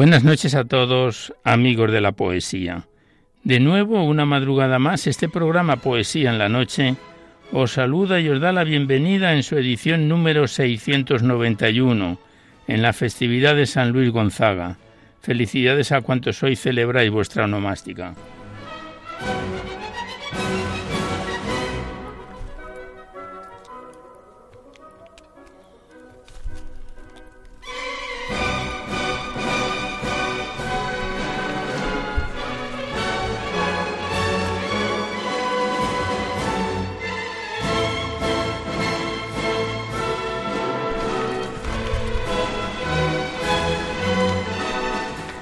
Buenas noches a todos, amigos de la poesía. De nuevo, una madrugada más, este programa Poesía en la Noche os saluda y os da la bienvenida en su edición número 691, en la festividad de San Luis Gonzaga. Felicidades a cuantos hoy celebráis vuestra onomástica.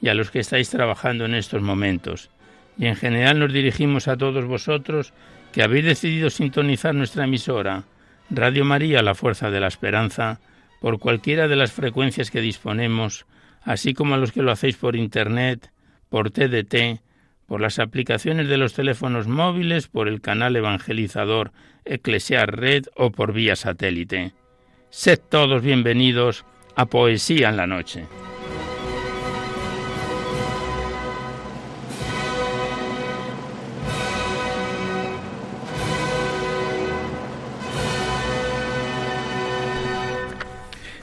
y a los que estáis trabajando en estos momentos. Y en general nos dirigimos a todos vosotros que habéis decidido sintonizar nuestra emisora, Radio María, la Fuerza de la Esperanza, por cualquiera de las frecuencias que disponemos, así como a los que lo hacéis por Internet, por TDT, por las aplicaciones de los teléfonos móviles, por el canal evangelizador Eclesiar Red o por vía satélite. Sed todos bienvenidos a Poesía en la Noche.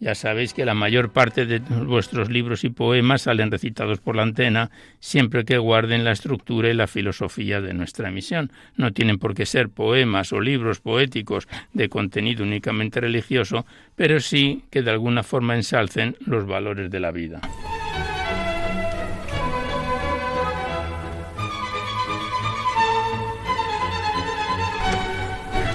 Ya sabéis que la mayor parte de vuestros libros y poemas salen recitados por la antena siempre que guarden la estructura y la filosofía de nuestra emisión. No tienen por qué ser poemas o libros poéticos de contenido únicamente religioso, pero sí que de alguna forma ensalcen los valores de la vida.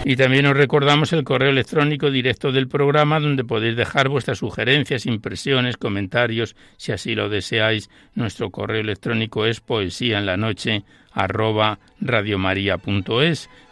Y también os recordamos el correo electrónico directo del programa donde podéis dejar vuestras sugerencias, impresiones, comentarios, si así lo deseáis. Nuestro correo electrónico es poesía noche.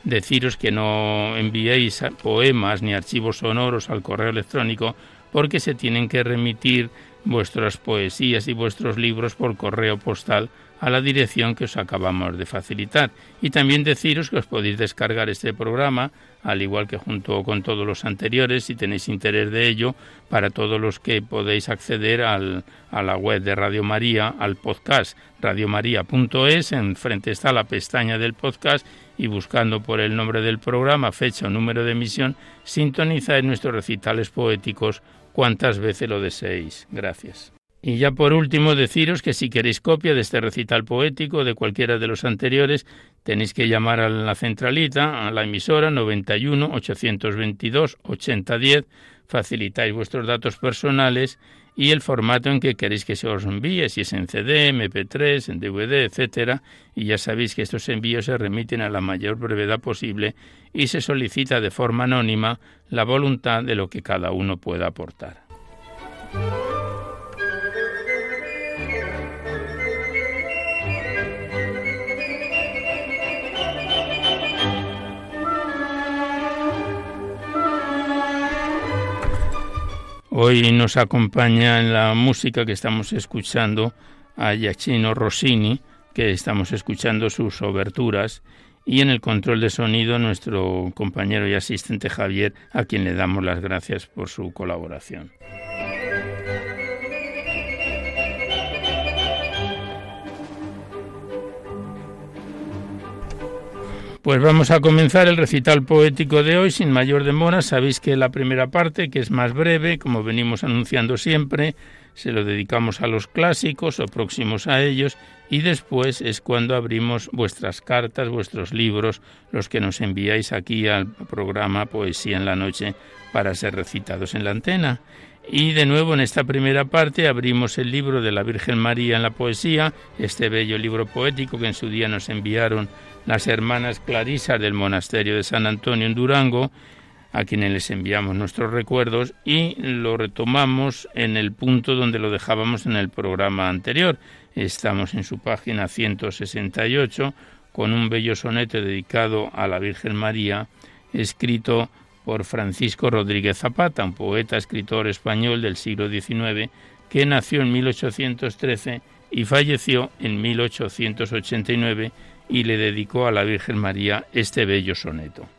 Deciros que no enviéis poemas ni archivos sonoros al correo electrónico porque se tienen que remitir vuestras poesías y vuestros libros por correo postal a la dirección que os acabamos de facilitar. Y también deciros que os podéis descargar este programa, al igual que junto con todos los anteriores, si tenéis interés de ello, para todos los que podéis acceder al, a la web de Radio María, al podcast radiomaria.es, enfrente está la pestaña del podcast y buscando por el nombre del programa, fecha o número de emisión, sintonizáis nuestros recitales poéticos cuantas veces lo deseéis. Gracias. Y ya por último deciros que si queréis copia de este recital poético de cualquiera de los anteriores, tenéis que llamar a la centralita, a la emisora 91 822 8010, facilitáis vuestros datos personales y el formato en que queréis que se os envíe, si es en CD, MP3, en DVD, etcétera, y ya sabéis que estos envíos se remiten a la mayor brevedad posible y se solicita de forma anónima la voluntad de lo que cada uno pueda aportar. Hoy nos acompaña en la música que estamos escuchando a Giacchino Rossini, que estamos escuchando sus oberturas, y en el control de sonido nuestro compañero y asistente Javier, a quien le damos las gracias por su colaboración. Pues vamos a comenzar el recital poético de hoy sin mayor demora. Sabéis que la primera parte, que es más breve, como venimos anunciando siempre, se lo dedicamos a los clásicos o próximos a ellos y después es cuando abrimos vuestras cartas, vuestros libros, los que nos enviáis aquí al programa Poesía en la Noche para ser recitados en la antena. Y de nuevo en esta primera parte abrimos el libro de la Virgen María en la poesía, este bello libro poético que en su día nos enviaron las hermanas Clarisas del monasterio de San Antonio en Durango, a quienes les enviamos nuestros recuerdos y lo retomamos en el punto donde lo dejábamos en el programa anterior. Estamos en su página 168 con un bello soneto dedicado a la Virgen María, escrito por Francisco Rodríguez Zapata, un poeta escritor español del siglo XIX que nació en 1813 y falleció en 1889 y le dedicó a la Virgen María este bello soneto.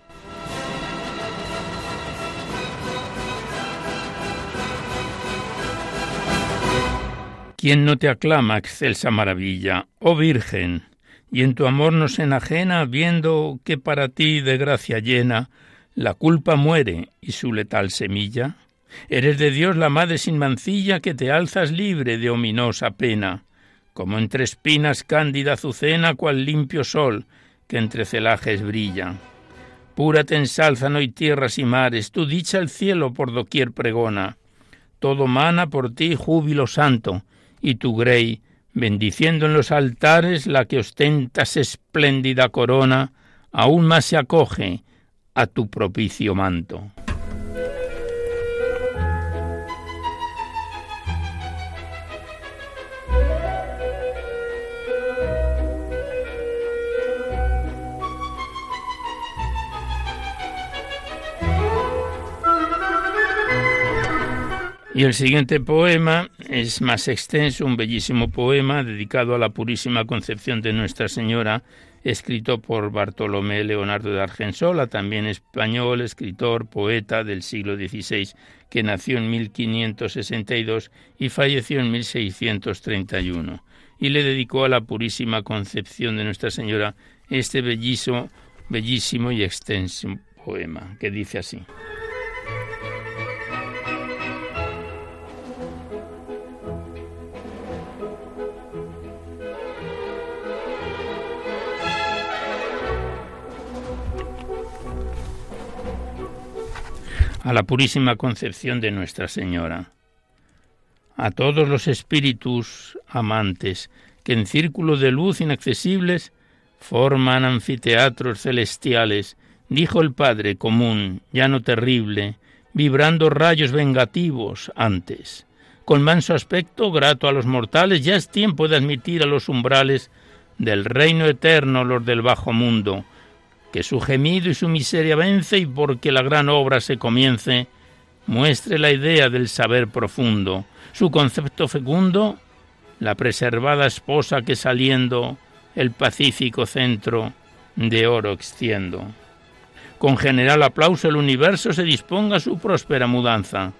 ¿Quién no te aclama, excelsa maravilla, oh Virgen, y en tu amor no se enajena, viendo que para ti de gracia llena la culpa muere y su letal semilla? Eres de Dios la madre sin mancilla que te alzas libre de ominosa pena como entre espinas cándida azucena, cual limpio sol que entre celajes brilla. Pura te ensalzan hoy tierras y mares, tu dicha el cielo por doquier pregona. Todo mana por ti júbilo santo, y tu grey, bendiciendo en los altares la que ostentas espléndida corona, aún más se acoge a tu propicio manto. Y el siguiente poema es más extenso, un bellísimo poema dedicado a la purísima concepción de Nuestra Señora, escrito por Bartolomé Leonardo de Argensola, también español, escritor, poeta del siglo XVI, que nació en 1562 y falleció en 1631, y le dedicó a la purísima concepción de Nuestra Señora este bellísimo, bellísimo y extenso poema, que dice así. A la purísima concepción de Nuestra Señora, a todos los espíritus amantes que en círculo de luz inaccesibles forman anfiteatros celestiales, dijo el Padre común, ya no terrible, vibrando rayos vengativos antes. Con manso aspecto, grato a los mortales, ya es tiempo de admitir a los umbrales del reino eterno los del bajo mundo, que su gemido y su miseria vence y porque la gran obra se comience, muestre la idea del saber profundo, su concepto fecundo, la preservada esposa que saliendo el pacífico centro de oro extiendo. Con general aplauso el universo se disponga a su próspera mudanza.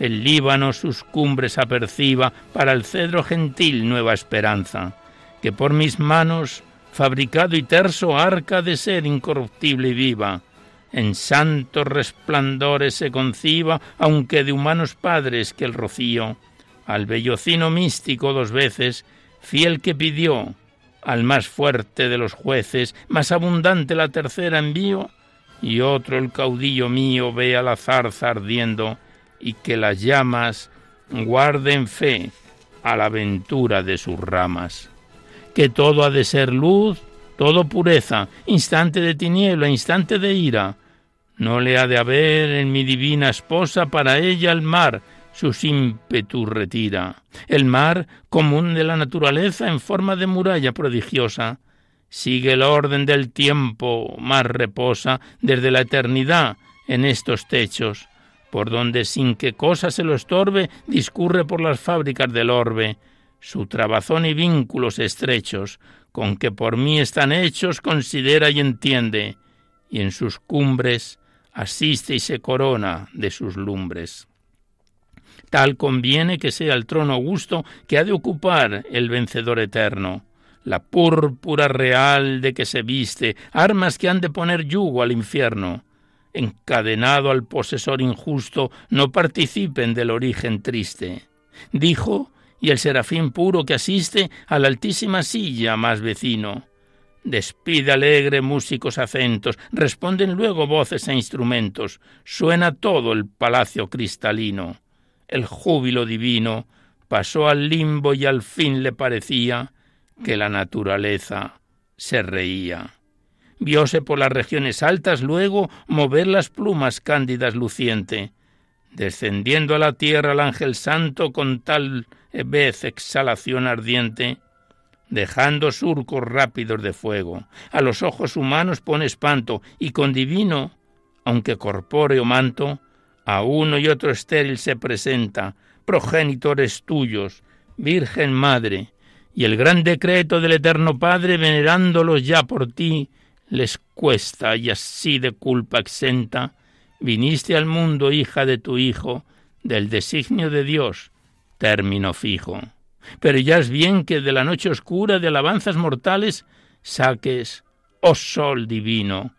El Líbano sus cumbres aperciba para el cedro gentil nueva esperanza, que por mis manos fabricado y terso arca de ser incorruptible y viva. En santos resplandores se conciba, aunque de humanos padres que el rocío, al bellocino místico dos veces, fiel que pidió, al más fuerte de los jueces, más abundante la tercera envío, y otro el caudillo mío vea la zarza ardiendo, y que las llamas guarden fe a la ventura de sus ramas que todo ha de ser luz, todo pureza, instante de tiniebla, instante de ira. No le ha de haber en mi divina esposa para ella el mar, sus ímpetus retira. El mar, común de la naturaleza en forma de muralla prodigiosa, sigue el orden del tiempo, más reposa desde la eternidad en estos techos, por donde sin que cosa se lo estorbe, discurre por las fábricas del orbe, su trabazón y vínculos estrechos, con que por mí están hechos, considera y entiende, y en sus cumbres asiste y se corona de sus lumbres. Tal conviene que sea el trono augusto que ha de ocupar el vencedor eterno, la púrpura real de que se viste, armas que han de poner yugo al infierno. Encadenado al posesor injusto, no participen del origen triste. Dijo, y el serafín puro que asiste a la altísima silla más vecino. Despide alegre músicos acentos, responden luego voces e instrumentos, suena todo el palacio cristalino. El júbilo divino pasó al limbo y al fin le parecía que la naturaleza se reía. Vióse por las regiones altas luego mover las plumas cándidas luciente, descendiendo a la tierra el ángel santo con tal vez exhalación ardiente, dejando surcos rápidos de fuego. A los ojos humanos pone espanto, y con divino, aunque corpóreo manto, a uno y otro estéril se presenta, progenitores tuyos, Virgen Madre, y el gran decreto del Eterno Padre, venerándolos ya por ti, les cuesta, y así de culpa exenta, viniste al mundo, hija de tu Hijo, del designio de Dios, término fijo. Pero ya es bien que de la noche oscura de alabanzas mortales saques, oh sol divino,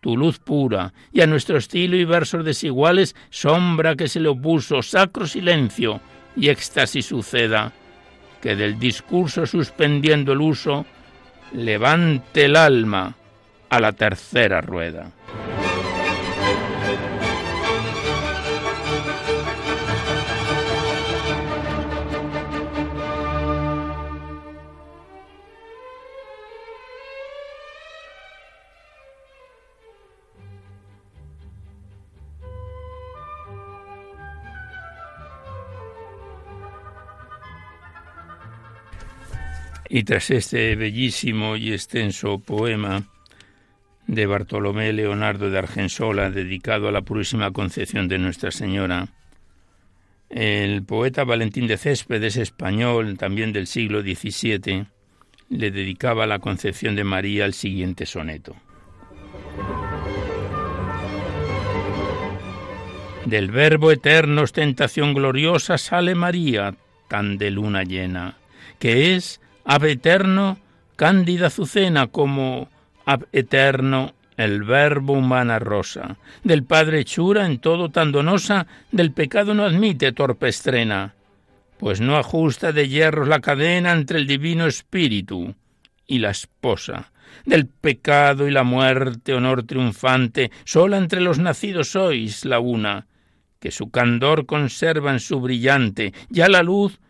tu luz pura, y a nuestro estilo y versos desiguales sombra que se le opuso, sacro silencio y éxtasis suceda, que del discurso suspendiendo el uso, levante el alma a la tercera rueda. Y tras este bellísimo y extenso poema de Bartolomé Leonardo de Argensola, dedicado a la purísima concepción de Nuestra Señora, el poeta Valentín de Céspedes, español, también del siglo XVII, le dedicaba a la concepción de María el siguiente soneto. Del Verbo eterno ostentación gloriosa sale María, tan de luna llena, que es Ab eterno, cándida azucena como ab eterno el verbo humana rosa. Del Padre hechura en todo tan donosa, del pecado no admite torpe estrena, pues no ajusta de hierros la cadena entre el divino espíritu y la esposa. Del pecado y la muerte, honor triunfante, sola entre los nacidos sois la una, que su candor conserva en su brillante, ya la luz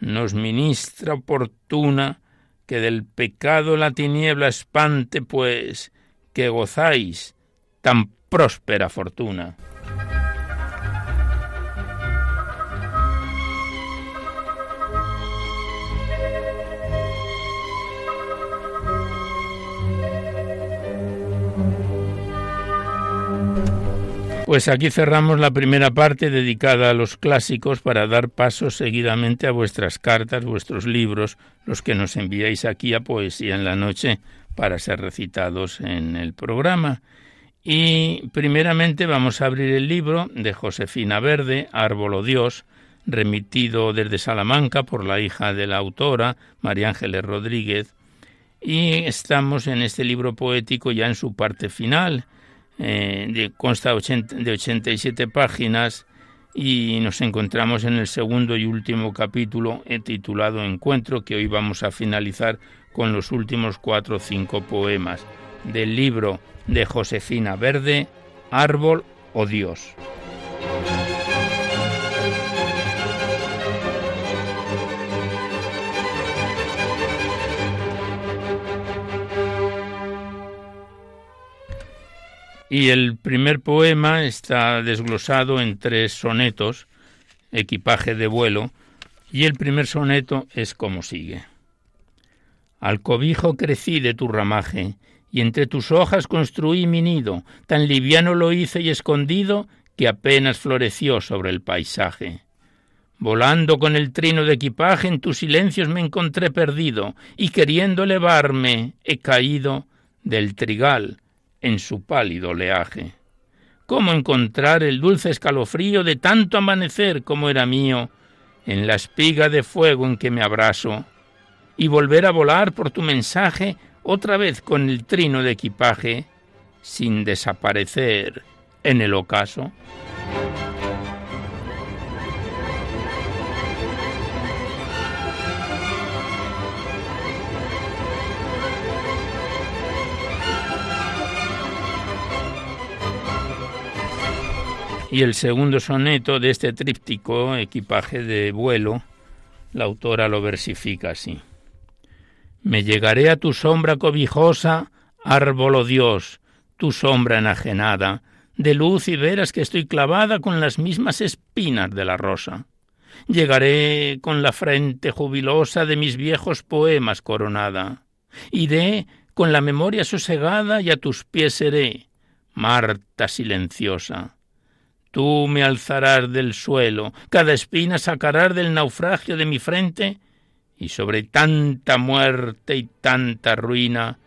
nos ministra oportuna, que del pecado la tiniebla espante, pues que gozáis tan próspera fortuna. Pues aquí cerramos la primera parte dedicada a los clásicos para dar paso seguidamente a vuestras cartas, vuestros libros, los que nos enviáis aquí a Poesía en la Noche para ser recitados en el programa. Y primeramente vamos a abrir el libro de Josefina Verde, Árbol o Dios, remitido desde Salamanca por la hija de la autora, María Ángeles Rodríguez, y estamos en este libro poético ya en su parte final, eh, de, consta de 87 páginas y nos encontramos en el segundo y último capítulo eh, titulado Encuentro, que hoy vamos a finalizar con los últimos cuatro o cinco poemas del libro de Josefina Verde, Árbol o Dios. Y el primer poema está desglosado en tres sonetos, equipaje de vuelo, y el primer soneto es como sigue. Al cobijo crecí de tu ramaje, y entre tus hojas construí mi nido, tan liviano lo hice y escondido que apenas floreció sobre el paisaje. Volando con el trino de equipaje en tus silencios me encontré perdido, y queriendo elevarme he caído del trigal en su pálido oleaje. ¿Cómo encontrar el dulce escalofrío de tanto amanecer como era mío en la espiga de fuego en que me abraso? Y volver a volar por tu mensaje otra vez con el trino de equipaje, sin desaparecer en el ocaso. Y el segundo soneto de este tríptico, Equipaje de vuelo, la autora lo versifica así. Me llegaré a tu sombra cobijosa, árbol Dios, tu sombra enajenada, de luz y veras que estoy clavada con las mismas espinas de la rosa. Llegaré con la frente jubilosa de mis viejos poemas coronada. Iré con la memoria sosegada y a tus pies seré, Marta silenciosa. Tú me alzarás del suelo, cada espina sacarás del naufragio de mi frente, y sobre tanta muerte y tanta ruina,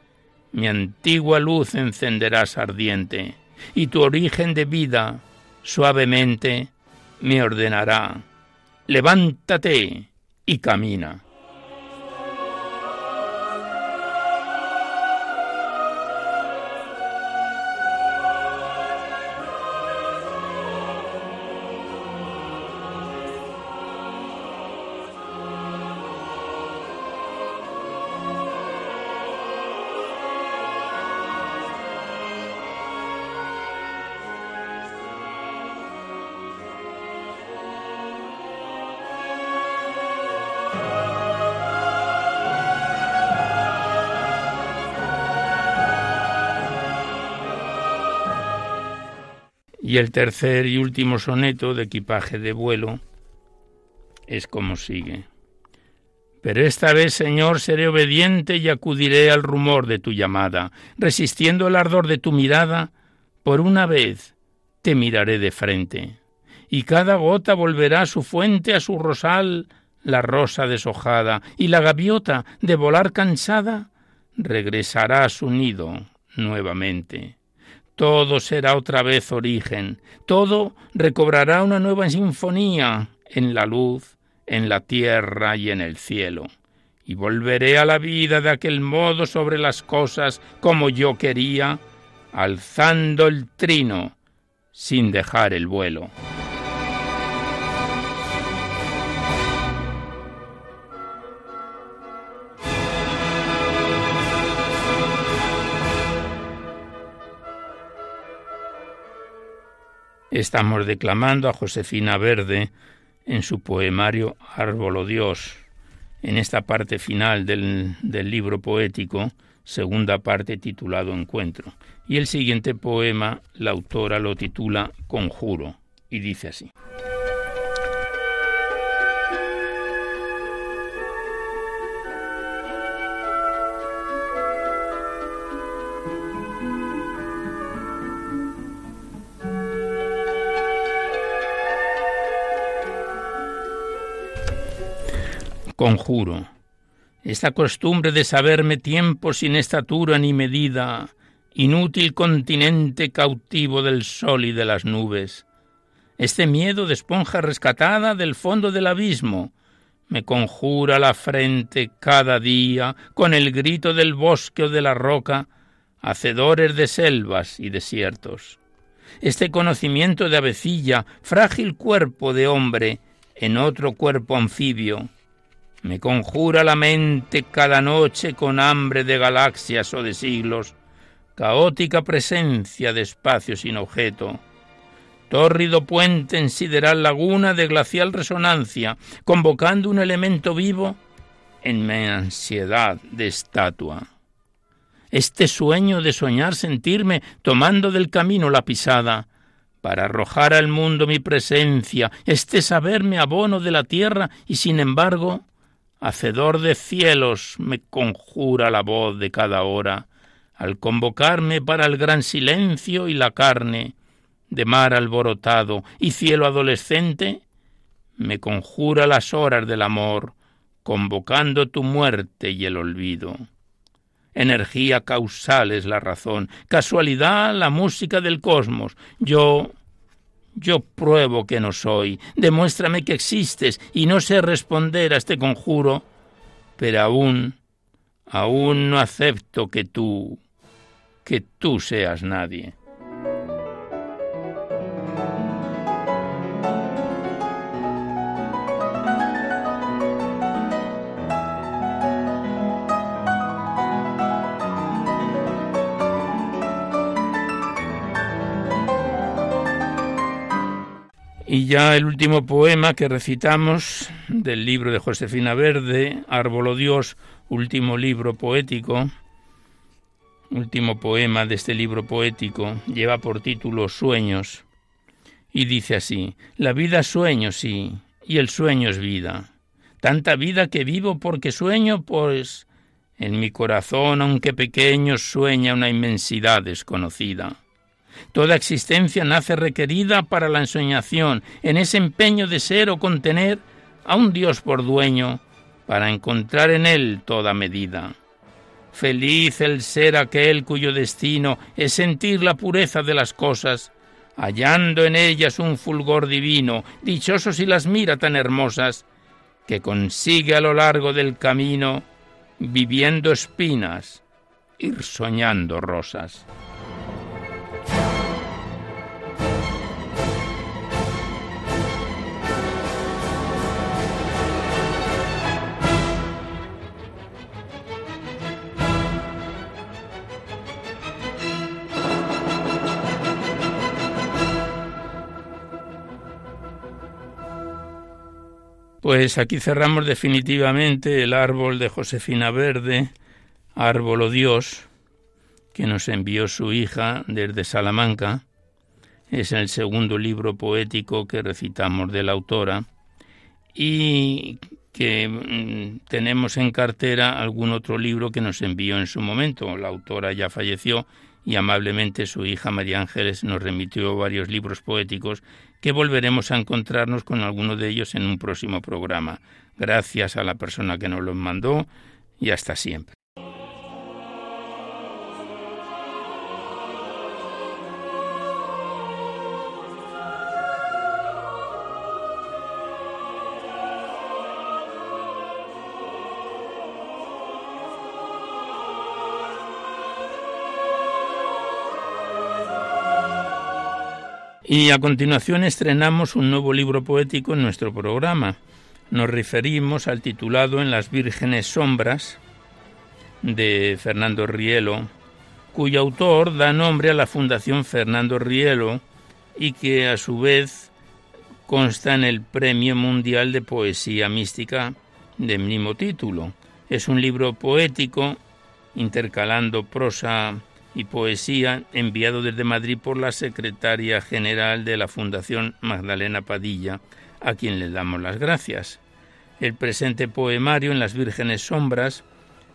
mi antigua luz encenderás ardiente, y tu origen de vida suavemente me ordenará, levántate y camina. Y el tercer y último soneto de equipaje de vuelo es como sigue. Pero esta vez, Señor, seré obediente y acudiré al rumor de tu llamada, resistiendo el ardor de tu mirada, por una vez te miraré de frente, y cada gota volverá a su fuente, a su rosal, la rosa deshojada, y la gaviota, de volar cansada, regresará a su nido nuevamente todo será otra vez origen, todo recobrará una nueva sinfonía en la luz, en la tierra y en el cielo. Y volveré a la vida de aquel modo sobre las cosas como yo quería, alzando el trino sin dejar el vuelo. Estamos declamando a Josefina Verde en su poemario Árbolo Dios, en esta parte final del, del libro poético, segunda parte titulado Encuentro. Y el siguiente poema, la autora lo titula Conjuro, y dice así. Conjuro. Esta costumbre de saberme tiempo sin estatura ni medida, inútil continente cautivo del sol y de las nubes. Este miedo de esponja rescatada del fondo del abismo me conjura la frente cada día con el grito del bosque o de la roca, hacedores de selvas y desiertos. Este conocimiento de avecilla, frágil cuerpo de hombre en otro cuerpo anfibio, me conjura la mente cada noche con hambre de galaxias o de siglos, caótica presencia de espacio sin objeto, tórrido puente en sideral laguna de glacial resonancia, convocando un elemento vivo en mi ansiedad de estatua. Este sueño de soñar sentirme tomando del camino la pisada, para arrojar al mundo mi presencia, este saberme abono de la tierra y sin embargo Hacedor de cielos, me conjura la voz de cada hora, al convocarme para el gran silencio y la carne, de mar alborotado y cielo adolescente, me conjura las horas del amor, convocando tu muerte y el olvido. Energía causal es la razón, casualidad la música del cosmos. Yo, yo pruebo que no soy, demuéstrame que existes y no sé responder a este conjuro, pero aún, aún no acepto que tú, que tú seas nadie. Y ya el último poema que recitamos del libro de Josefina Verde, Árbolo Dios, último libro poético, último poema de este libro poético, lleva por título Sueños y dice así, la vida sueño, sí, y el sueño es vida. Tanta vida que vivo porque sueño, pues en mi corazón, aunque pequeño, sueña una inmensidad desconocida Toda existencia nace requerida para la ensoñación, en ese empeño de ser o contener a un Dios por dueño, para encontrar en él toda medida. Feliz el ser aquel cuyo destino es sentir la pureza de las cosas, hallando en ellas un fulgor divino, dichoso si las mira tan hermosas, que consigue a lo largo del camino, viviendo espinas, ir soñando rosas. Pues aquí cerramos definitivamente el árbol de Josefina Verde, árbol o Dios, que nos envió su hija desde Salamanca. Es el segundo libro poético que recitamos de la autora y que mm, tenemos en cartera algún otro libro que nos envió en su momento. La autora ya falleció y amablemente su hija María Ángeles nos remitió varios libros poéticos que volveremos a encontrarnos con alguno de ellos en un próximo programa. Gracias a la persona que nos los mandó y hasta siempre. Y a continuación estrenamos un nuevo libro poético en nuestro programa. Nos referimos al titulado En las vírgenes sombras de Fernando Rielo, cuyo autor da nombre a la Fundación Fernando Rielo y que a su vez consta en el Premio Mundial de Poesía Mística de mismo título. Es un libro poético intercalando prosa y Poesía enviado desde Madrid por la secretaria general de la Fundación Magdalena Padilla, a quien le damos las gracias. El presente poemario en las Vírgenes Sombras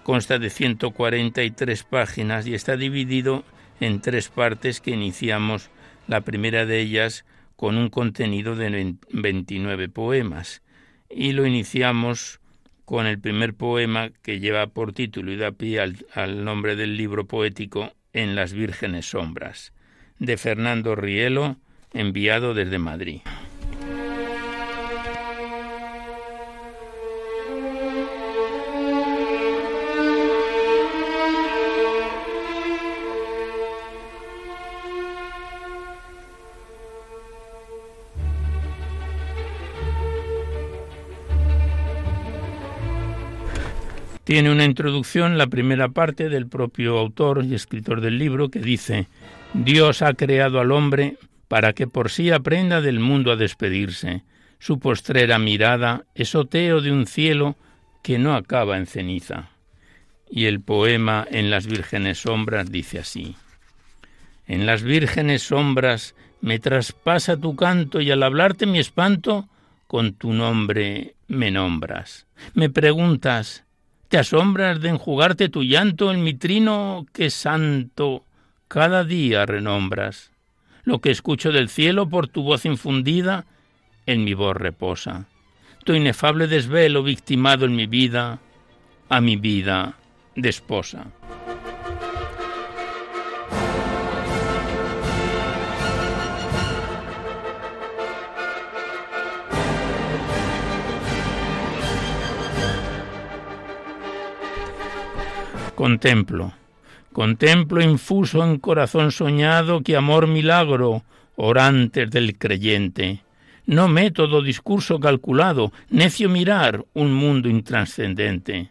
consta de 143 páginas y está dividido en tres partes que iniciamos, la primera de ellas con un contenido de 29 poemas, y lo iniciamos con el primer poema que lleva por título y da pie al nombre del libro poético en las vírgenes sombras, de Fernando Rielo, enviado desde Madrid. Tiene una introducción, la primera parte del propio autor y escritor del libro, que dice, Dios ha creado al hombre para que por sí aprenda del mundo a despedirse. Su postrera mirada es oteo de un cielo que no acaba en ceniza. Y el poema En las vírgenes sombras dice así. En las vírgenes sombras me traspasa tu canto y al hablarte mi espanto, con tu nombre me nombras. Me preguntas, te asombras de enjugarte tu llanto en mi trino que santo cada día renombras. Lo que escucho del cielo por tu voz infundida en mi voz reposa. aflicto, inefable desvelo, victimado en mi vida, a mi vida de Contemplo, contemplo infuso en corazón soñado que amor milagro, orantes del creyente. No método, discurso calculado, necio mirar un mundo intranscendente.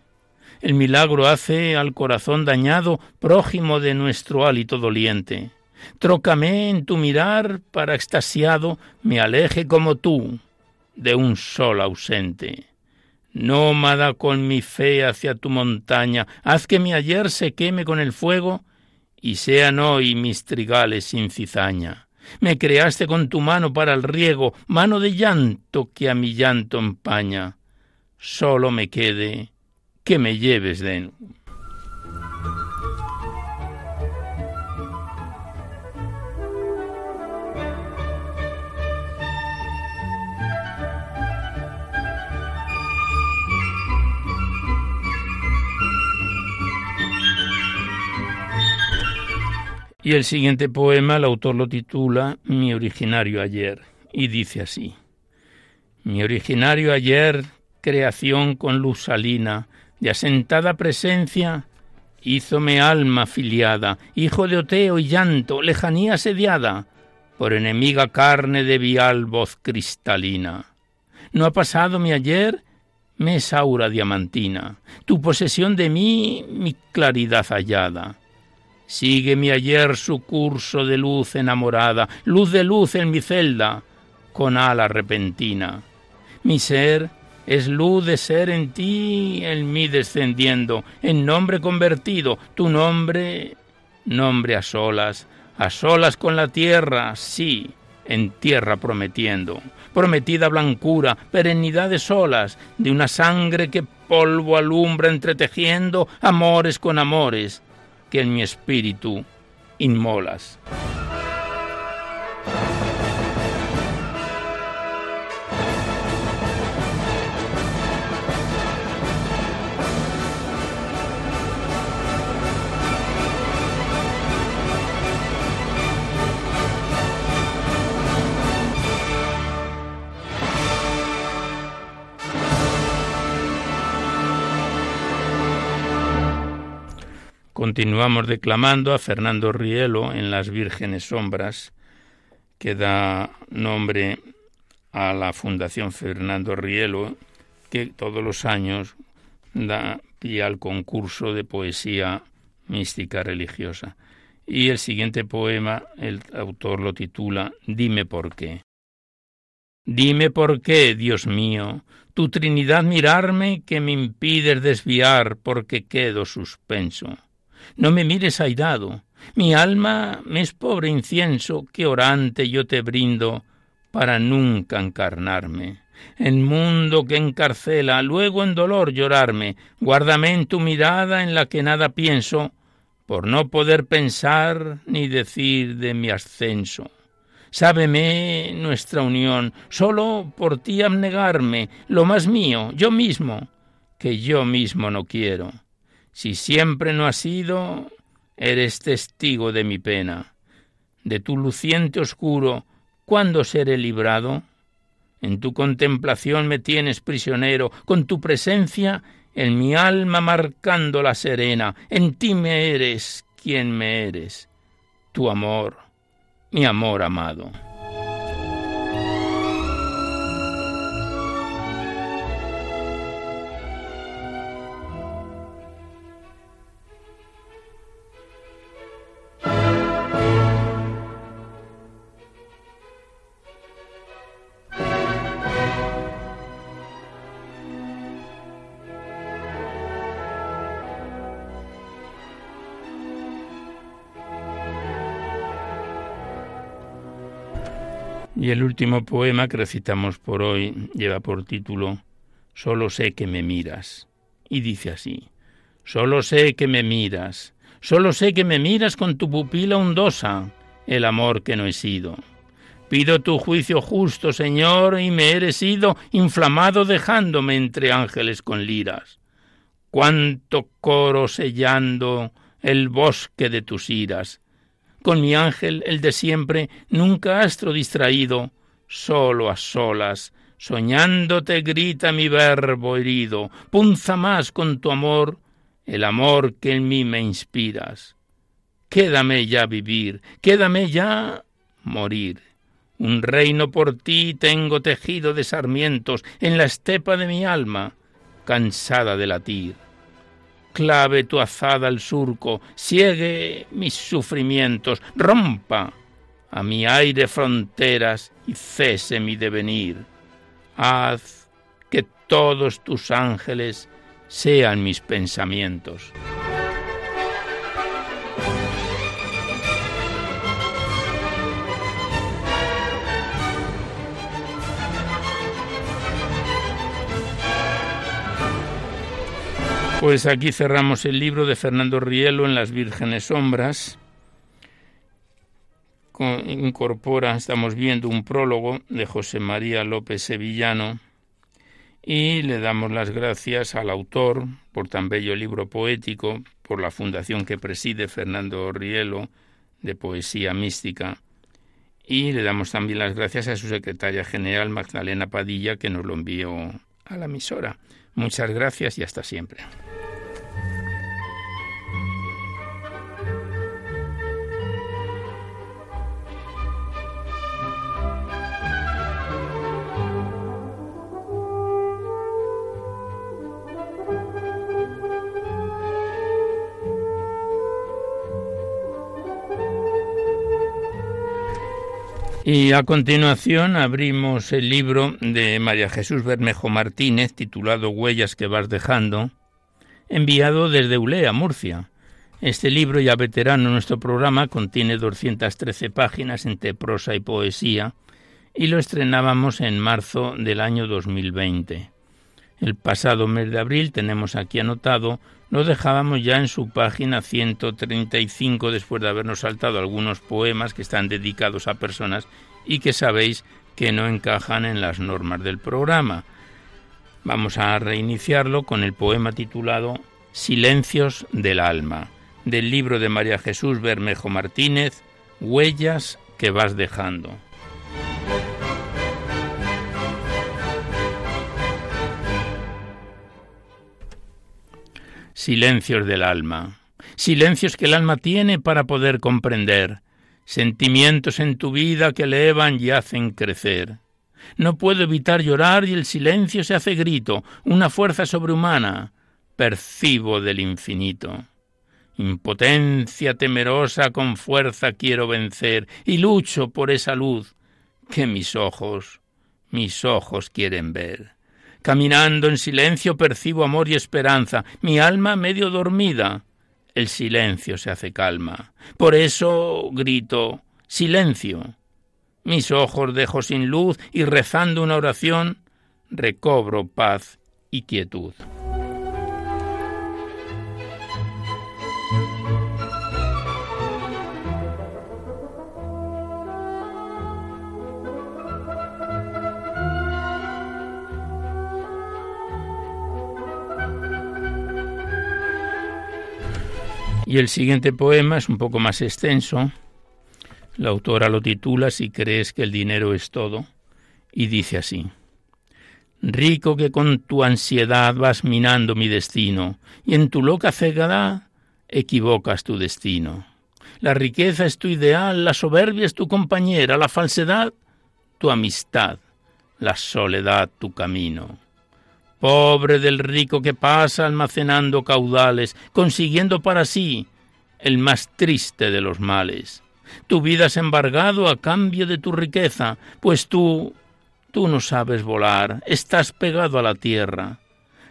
El milagro hace al corazón dañado prójimo de nuestro hálito doliente. Trócame en tu mirar para extasiado me aleje como tú de un sol ausente. Nómada con mi fe hacia tu montaña, haz que mi ayer se queme con el fuego y sean hoy mis trigales sin cizaña. Me creaste con tu mano para el riego, mano de llanto que a mi llanto empaña. Solo me quede que me lleves de Y el siguiente poema el autor lo titula Mi originario ayer y dice así. Mi originario ayer, creación con luz salina, de asentada presencia, hízome alma filiada, hijo de Oteo y llanto, lejanía sediada, por enemiga carne de vial voz cristalina. No ha pasado mi ayer, me es aura diamantina, tu posesión de mí, mi claridad hallada Sigue mi ayer su curso de luz enamorada, luz de luz en mi celda, con ala repentina. Mi ser es luz de ser en ti, en mí descendiendo, en nombre convertido, tu nombre, nombre a solas, a solas con la tierra, sí, en tierra prometiendo, prometida blancura, perennidad de solas, de una sangre que polvo alumbra entretejiendo amores con amores, que en mi espíritu inmolas. Continuamos declamando a Fernando Rielo en Las Vírgenes Sombras, que da nombre a la Fundación Fernando Rielo, que todos los años da pie al concurso de poesía mística religiosa. Y el siguiente poema, el autor lo titula Dime por qué. Dime por qué, Dios mío, tu Trinidad mirarme que me impides desviar porque quedo suspenso. No me mires airado. Mi alma me es pobre incienso que orante yo te brindo para nunca encarnarme. En mundo que encarcela, luego en dolor llorarme, guárdame en tu mirada en la que nada pienso, por no poder pensar ni decir de mi ascenso. Sábeme nuestra unión, solo por ti abnegarme, lo más mío, yo mismo, que yo mismo no quiero. Si siempre no has sido, eres testigo de mi pena. De tu luciente oscuro, ¿cuándo seré librado? En tu contemplación me tienes prisionero, con tu presencia en mi alma marcando la serena, en ti me eres quien me eres, tu amor, mi amor amado. Y el último poema que recitamos por hoy lleva por título Solo sé que me miras. Y dice así, Solo sé que me miras, solo sé que me miras con tu pupila hondosa, el amor que no he sido. Pido tu juicio justo, Señor, y me eres ido inflamado dejándome entre ángeles con liras. Cuánto coro sellando el bosque de tus iras. Con mi ángel, el de siempre, nunca astro distraído, solo a solas, soñándote grita mi verbo herido, punza más con tu amor, el amor que en mí me inspiras. Quédame ya vivir, quédame ya morir. Un reino por ti tengo tejido de sarmientos en la estepa de mi alma, cansada de latir. Clave tu azada al surco, ciegue mis sufrimientos, rompa a mi aire fronteras y cese mi devenir. Haz que todos tus ángeles sean mis pensamientos. Pues aquí cerramos el libro de Fernando Rielo en las Vírgenes Sombras. incorpora, estamos viendo un prólogo de José María López Sevillano y le damos las gracias al autor por tan bello libro poético, por la fundación que preside Fernando Rielo de Poesía Mística y le damos también las gracias a su secretaria general Magdalena Padilla que nos lo envió a la emisora. Muchas gracias y hasta siempre. Y a continuación abrimos el libro de María Jesús Bermejo Martínez titulado Huellas que vas dejando, enviado desde Ulea, Murcia. Este libro, ya veterano en nuestro programa, contiene 213 páginas entre prosa y poesía y lo estrenábamos en marzo del año 2020. El pasado mes de abril tenemos aquí anotado, lo dejábamos ya en su página 135 después de habernos saltado algunos poemas que están dedicados a personas y que sabéis que no encajan en las normas del programa. Vamos a reiniciarlo con el poema titulado Silencios del alma, del libro de María Jesús Bermejo Martínez, Huellas que vas dejando. Silencios del alma, silencios que el alma tiene para poder comprender, sentimientos en tu vida que elevan y hacen crecer. No puedo evitar llorar y el silencio se hace grito, una fuerza sobrehumana, percibo del infinito. Impotencia temerosa con fuerza quiero vencer y lucho por esa luz que mis ojos, mis ojos quieren ver. Caminando en silencio percibo amor y esperanza, mi alma medio dormida. El silencio se hace calma. Por eso grito silencio. Mis ojos dejo sin luz y rezando una oración recobro paz y quietud. Y el siguiente poema es un poco más extenso. La autora lo titula Si crees que el dinero es todo y dice así. Rico que con tu ansiedad vas minando mi destino y en tu loca cegadad equivocas tu destino. La riqueza es tu ideal, la soberbia es tu compañera, la falsedad tu amistad, la soledad tu camino. Pobre del rico que pasa almacenando caudales, consiguiendo para sí el más triste de los males. Tu vida es embargado a cambio de tu riqueza, pues tú, tú no sabes volar, estás pegado a la tierra.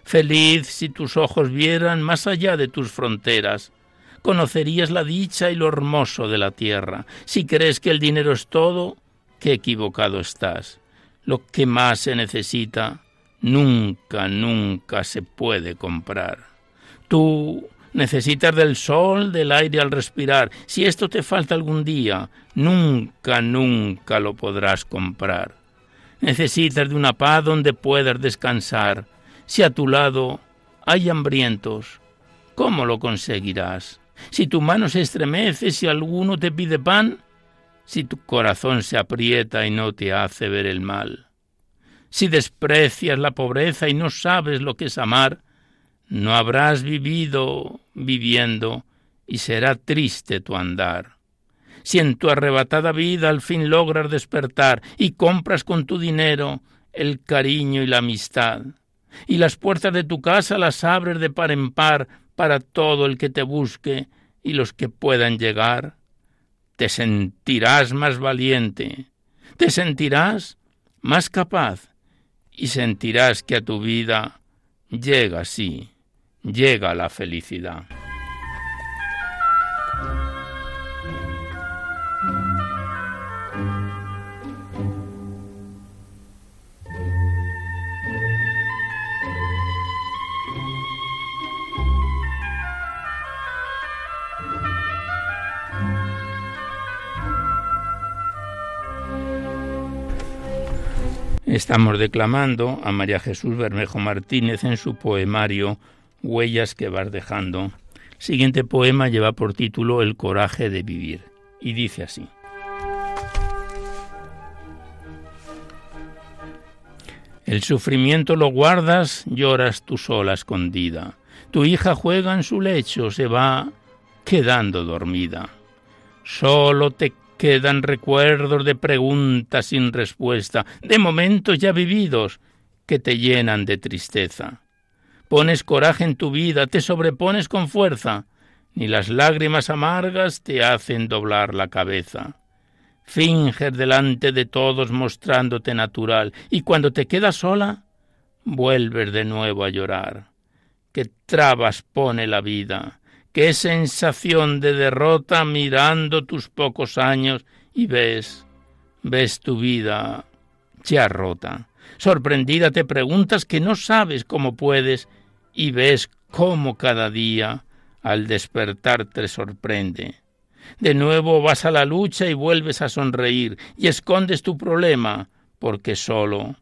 Feliz si tus ojos vieran más allá de tus fronteras, conocerías la dicha y lo hermoso de la tierra. Si crees que el dinero es todo, qué equivocado estás. Lo que más se necesita nunca, nunca se puede comprar. Tú, Necesitas del sol, del aire al respirar. Si esto te falta algún día, nunca, nunca lo podrás comprar. Necesitas de una paz donde puedas descansar. Si a tu lado hay hambrientos, ¿cómo lo conseguirás? Si tu mano se estremece, si alguno te pide pan, si tu corazón se aprieta y no te hace ver el mal. Si desprecias la pobreza y no sabes lo que es amar, no habrás vivido viviendo y será triste tu andar. Si en tu arrebatada vida al fin logras despertar y compras con tu dinero el cariño y la amistad, y las puertas de tu casa las abres de par en par para todo el que te busque y los que puedan llegar, te sentirás más valiente, te sentirás más capaz y sentirás que a tu vida llega sí llega la felicidad. Estamos declamando a María Jesús Bermejo Martínez en su poemario huellas que vas dejando. Siguiente poema lleva por título El coraje de vivir y dice así. El sufrimiento lo guardas, lloras tú sola escondida. Tu hija juega en su lecho, se va quedando dormida. Solo te quedan recuerdos de preguntas sin respuesta, de momentos ya vividos que te llenan de tristeza. Pones coraje en tu vida, te sobrepones con fuerza, ni las lágrimas amargas te hacen doblar la cabeza. Finges delante de todos mostrándote natural, y cuando te quedas sola, vuelves de nuevo a llorar. Qué trabas pone la vida, qué sensación de derrota mirando tus pocos años y ves, ves tu vida ya rota. Sorprendida te preguntas que no sabes cómo puedes y ves cómo cada día al despertar te sorprende. De nuevo vas a la lucha y vuelves a sonreír y escondes tu problema porque solo,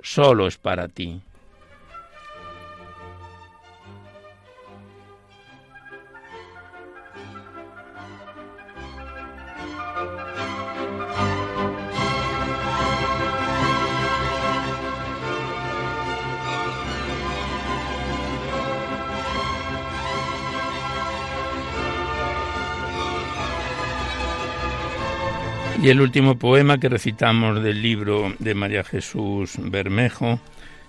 solo es para ti. Y el último poema que recitamos del libro de María Jesús Bermejo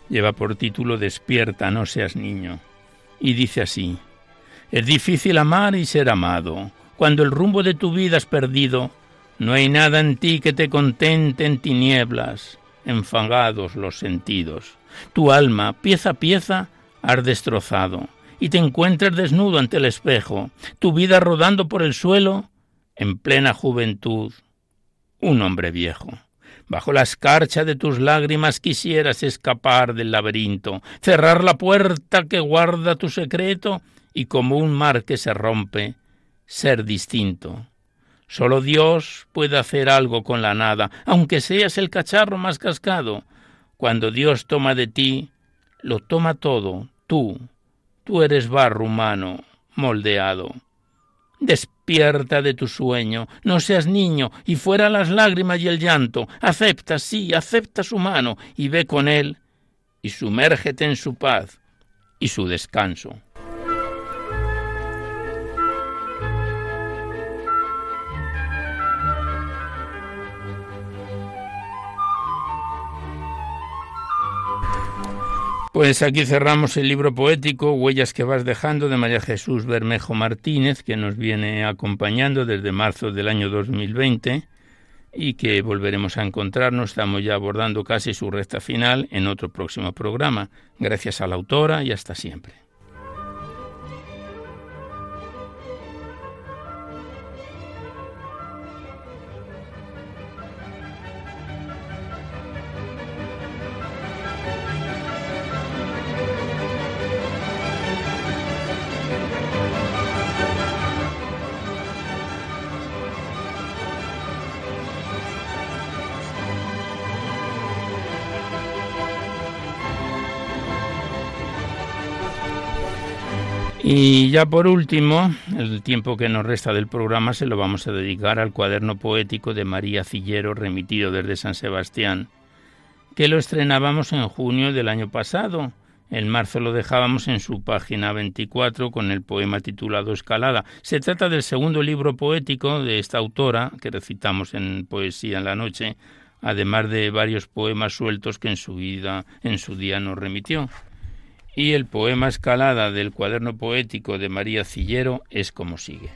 lleva por título Despierta, no seas niño. Y dice así, Es difícil amar y ser amado. Cuando el rumbo de tu vida has perdido, no hay nada en ti que te contente en tinieblas, enfagados los sentidos. Tu alma, pieza a pieza, has destrozado, y te encuentras desnudo ante el espejo, tu vida rodando por el suelo, en plena juventud, un hombre viejo. Bajo la escarcha de tus lágrimas quisieras escapar del laberinto, cerrar la puerta que guarda tu secreto y como un mar que se rompe, ser distinto. Solo Dios puede hacer algo con la nada, aunque seas el cacharro más cascado. Cuando Dios toma de ti, lo toma todo, tú. Tú eres barro humano, moldeado. Despierta de tu sueño, no seas niño, y fuera las lágrimas y el llanto. Acepta, sí, acepta su mano, y ve con él, y sumérgete en su paz y su descanso. Pues aquí cerramos el libro poético Huellas que vas dejando de María Jesús Bermejo Martínez, que nos viene acompañando desde marzo del año 2020 y que volveremos a encontrarnos. Estamos ya abordando casi su recta final en otro próximo programa. Gracias a la autora y hasta siempre. Y ya por último, el tiempo que nos resta del programa se lo vamos a dedicar al cuaderno poético de María Cillero remitido desde San Sebastián, que lo estrenábamos en junio del año pasado. En marzo lo dejábamos en su página 24 con el poema titulado Escalada. Se trata del segundo libro poético de esta autora que recitamos en Poesía en la Noche, además de varios poemas sueltos que en su vida, en su día nos remitió y el poema Escalada del cuaderno poético de María Cillero es como sigue.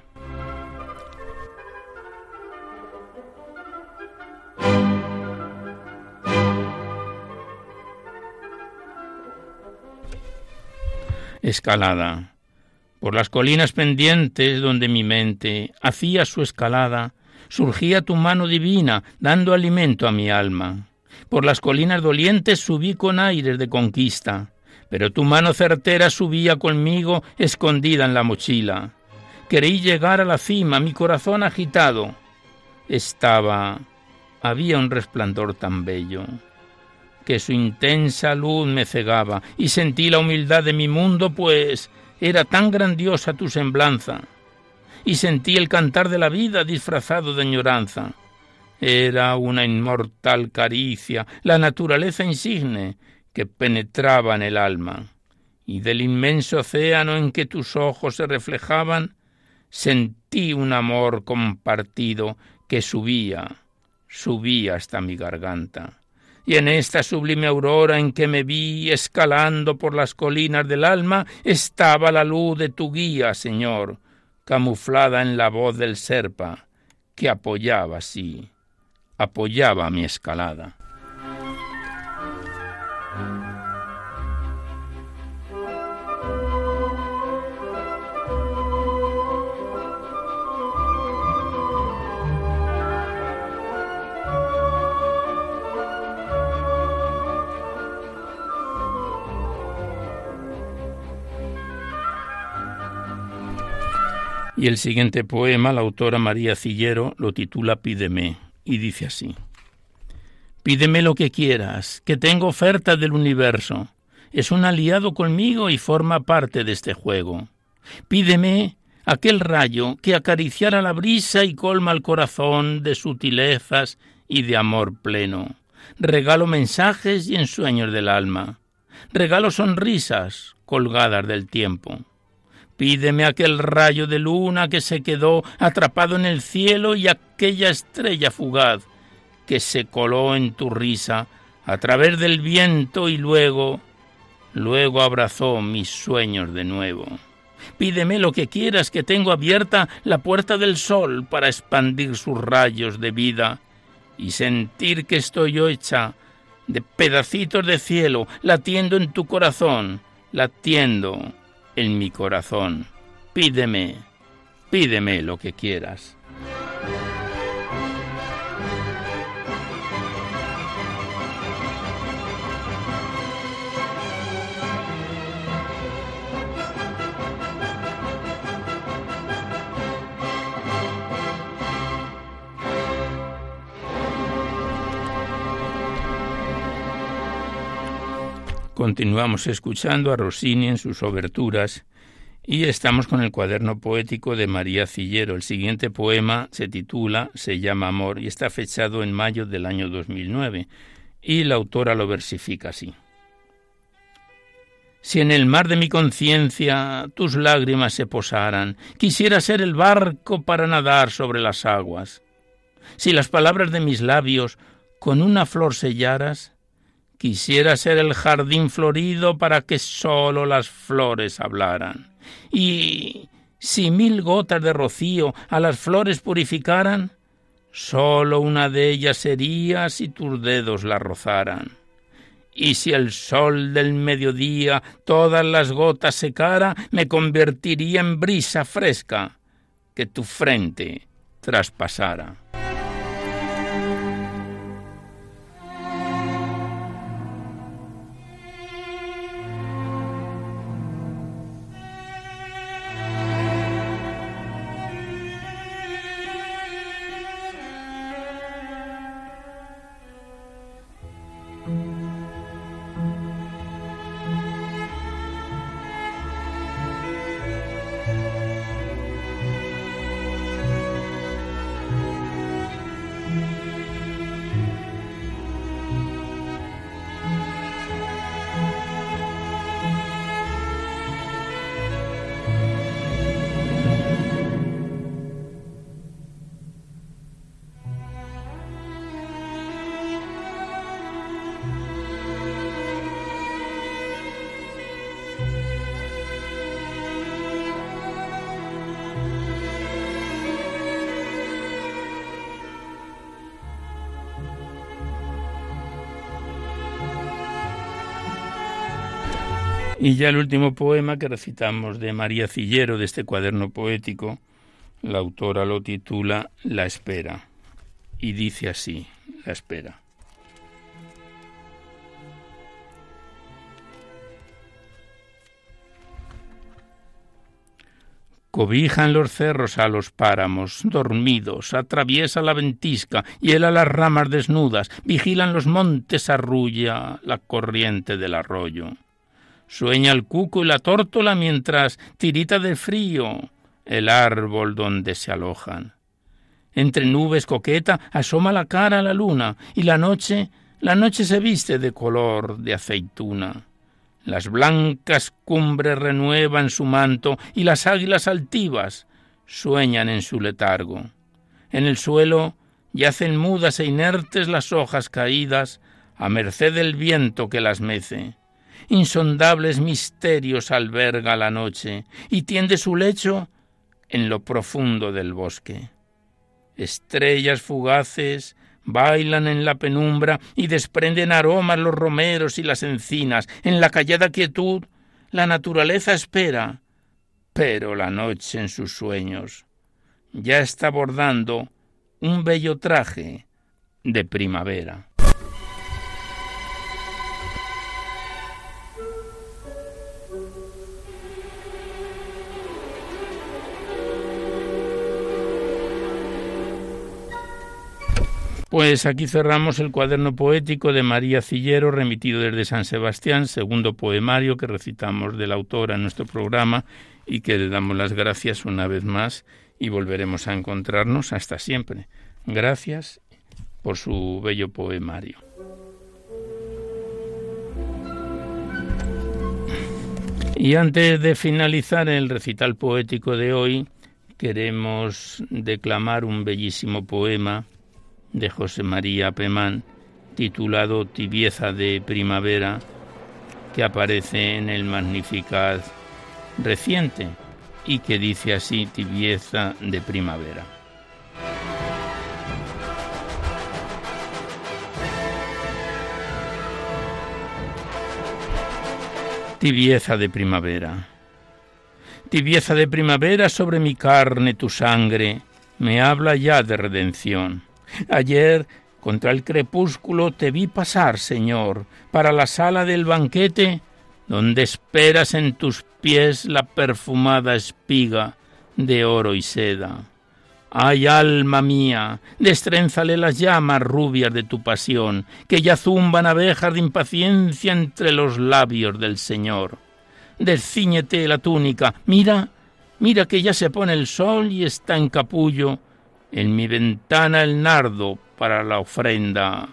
Escalada. Por las colinas pendientes donde mi mente hacía su escalada, surgía tu mano divina dando alimento a mi alma. Por las colinas dolientes subí con aires de conquista, pero tu mano certera subía conmigo escondida en la mochila. Querí llegar a la cima, mi corazón agitado. Estaba... había un resplandor tan bello que su intensa luz me cegaba y sentí la humildad de mi mundo, pues era tan grandiosa tu semblanza. Y sentí el cantar de la vida disfrazado de añoranza. Era una inmortal caricia, la naturaleza insigne, que penetraba en el alma, y del inmenso océano en que tus ojos se reflejaban, sentí un amor compartido que subía, subía hasta mi garganta. Y en esta sublime aurora en que me vi escalando por las colinas del alma, estaba la luz de tu guía, Señor, camuflada en la voz del serpa, que apoyaba así, apoyaba mi escalada. Y el siguiente poema, la autora María Cillero, lo titula Pídeme, y dice así. Pídeme lo que quieras, que tengo oferta del universo. Es un aliado conmigo y forma parte de este juego. Pídeme aquel rayo que acariciara la brisa y colma el corazón de sutilezas y de amor pleno. Regalo mensajes y ensueños del alma. Regalo sonrisas colgadas del tiempo. Pídeme aquel rayo de luna que se quedó atrapado en el cielo y aquella estrella fugaz que se coló en tu risa a través del viento y luego, luego abrazó mis sueños de nuevo. Pídeme lo que quieras, que tengo abierta la puerta del sol para expandir sus rayos de vida y sentir que estoy hecha de pedacitos de cielo latiendo en tu corazón, latiendo en mi corazón. Pídeme, pídeme lo que quieras. Continuamos escuchando a Rossini en sus oberturas y estamos con el cuaderno poético de María Cillero. El siguiente poema se titula Se llama Amor y está fechado en mayo del año 2009 y la autora lo versifica así. Si en el mar de mi conciencia tus lágrimas se posaran, quisiera ser el barco para nadar sobre las aguas. Si las palabras de mis labios con una flor sellaras, Quisiera ser el jardín florido para que sólo las flores hablaran. Y si mil gotas de rocío a las flores purificaran, sólo una de ellas sería si tus dedos la rozaran. Y si el sol del mediodía todas las gotas secara, me convertiría en brisa fresca que tu frente traspasara. Y ya el último poema que recitamos de María Cillero, de este cuaderno poético, la autora lo titula La espera. Y dice así, La espera. Cobijan los cerros a los páramos, dormidos, atraviesa la ventisca, hiela las ramas desnudas, vigilan los montes, arrulla la corriente del arroyo. Sueña el cuco y la tórtola mientras tirita de frío el árbol donde se alojan. Entre nubes coqueta asoma la cara a la luna y la noche, la noche se viste de color de aceituna. Las blancas cumbres renuevan su manto y las águilas altivas sueñan en su letargo. En el suelo yacen mudas e inertes las hojas caídas a merced del viento que las mece. Insondables misterios alberga la noche y tiende su lecho en lo profundo del bosque. Estrellas fugaces bailan en la penumbra y desprenden aromas los romeros y las encinas. En la callada quietud la naturaleza espera, pero la noche en sus sueños ya está bordando un bello traje de primavera. Pues aquí cerramos el cuaderno poético de María Cillero, remitido desde San Sebastián, segundo poemario que recitamos de la autora en nuestro programa y que le damos las gracias una vez más y volveremos a encontrarnos hasta siempre. Gracias por su bello poemario. Y antes de finalizar el recital poético de hoy, queremos declamar un bellísimo poema de José María Pemán, titulado Tibieza de Primavera, que aparece en el Magnificat reciente y que dice así Tibieza de Primavera. Tibieza de primavera. Tibieza de primavera sobre mi carne tu sangre me habla ya de redención Ayer, contra el crepúsculo, te vi pasar, Señor, para la sala del banquete, donde esperas en tus pies la perfumada espiga de oro y seda. Ay, alma mía, destrénzale las llamas rubias de tu pasión, que ya zumban abejas de impaciencia entre los labios del Señor. Descíñete la túnica, mira, mira que ya se pone el sol y está en capullo en mi ventana el nardo para la ofrenda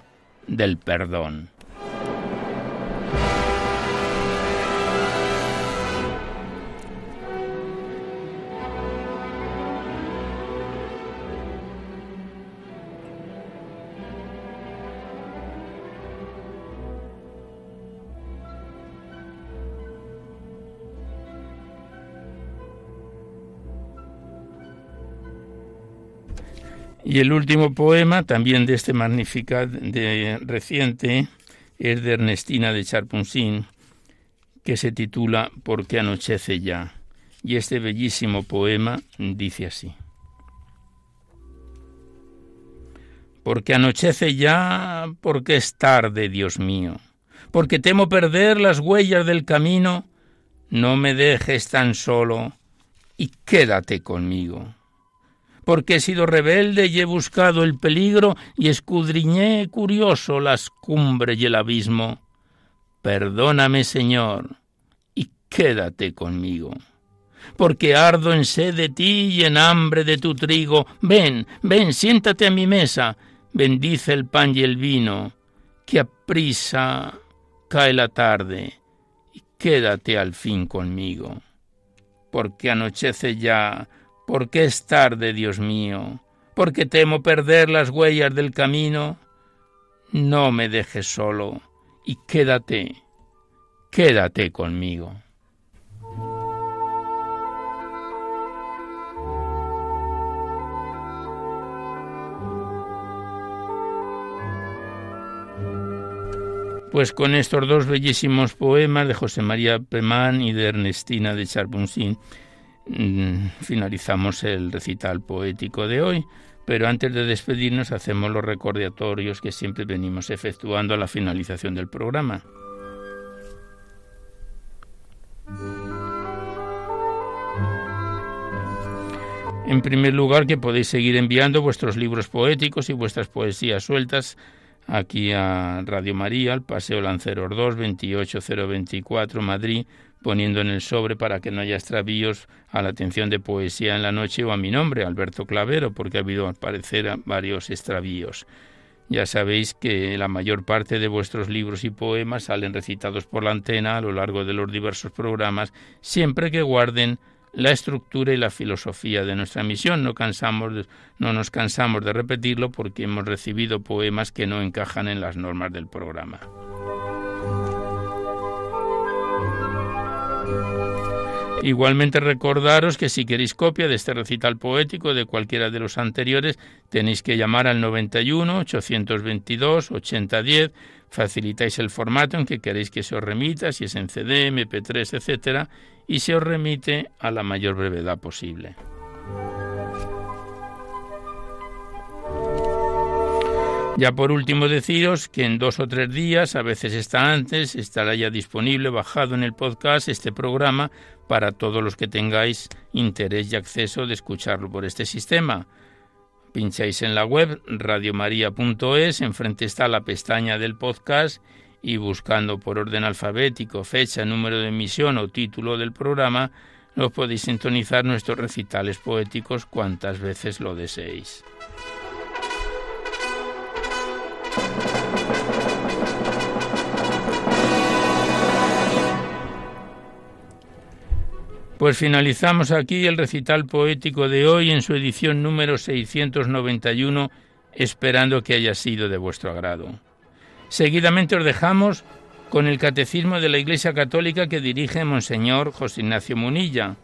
del perdón. Y el último poema, también de este Magnificat de reciente, es de Ernestina de Charpunsin, que se titula Porque anochece ya. Y este bellísimo poema dice así. Porque anochece ya, porque es tarde, Dios mío, porque temo perder las huellas del camino, no me dejes tan solo y quédate conmigo porque he sido rebelde y he buscado el peligro y escudriñé curioso las cumbres y el abismo. Perdóname, Señor, y quédate conmigo. Porque ardo en sed de ti y en hambre de tu trigo. Ven, ven, siéntate a mi mesa, bendice el pan y el vino, que a prisa cae la tarde, y quédate al fin conmigo. Porque anochece ya, porque es tarde, Dios mío, porque temo perder las huellas del camino. No me dejes solo y quédate, quédate conmigo. Pues con estos dos bellísimos poemas de José María Pemán y de Ernestina de Charbonsin mm, finalizamos el recital poético de hoy. Pero antes de despedirnos hacemos los recordatorios que siempre venimos efectuando a la finalización del programa. En primer lugar, que podéis seguir enviando vuestros libros poéticos y vuestras poesías sueltas aquí a Radio María, al Paseo Lanceros 2, 28024, Madrid, poniendo en el sobre para que no haya extravíos a la atención de poesía en la noche o a mi nombre, Alberto Clavero, porque ha habido al parecer varios extravíos. Ya sabéis que la mayor parte de vuestros libros y poemas salen recitados por la antena a lo largo de los diversos programas, siempre que guarden la estructura y la filosofía de nuestra misión. No, cansamos no nos cansamos de repetirlo porque hemos recibido poemas que no encajan en las normas del programa. Igualmente recordaros que si queréis copia de este recital poético de cualquiera de los anteriores, tenéis que llamar al 91 822 8010, facilitáis el formato en que queréis que se os remita, si es en CD, MP3, etcétera, y se os remite a la mayor brevedad posible. Ya por último deciros que en dos o tres días, a veces está antes, estará ya disponible, bajado en el podcast, este programa para todos los que tengáis interés y acceso de escucharlo por este sistema. Pincháis en la web radiomaria.es, enfrente está la pestaña del podcast y buscando por orden alfabético, fecha, número de emisión o título del programa, lo podéis sintonizar nuestros recitales poéticos cuantas veces lo deseéis. Pues finalizamos aquí el recital poético de hoy en su edición número 691, esperando que haya sido de vuestro agrado. Seguidamente os dejamos con el Catecismo de la Iglesia Católica que dirige Monseñor José Ignacio Munilla.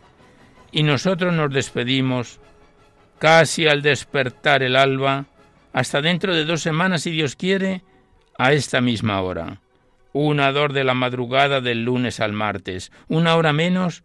Y nosotros nos despedimos casi al despertar el alba, hasta dentro de dos semanas, si Dios quiere, a esta misma hora. Una dor de la madrugada del lunes al martes, una hora menos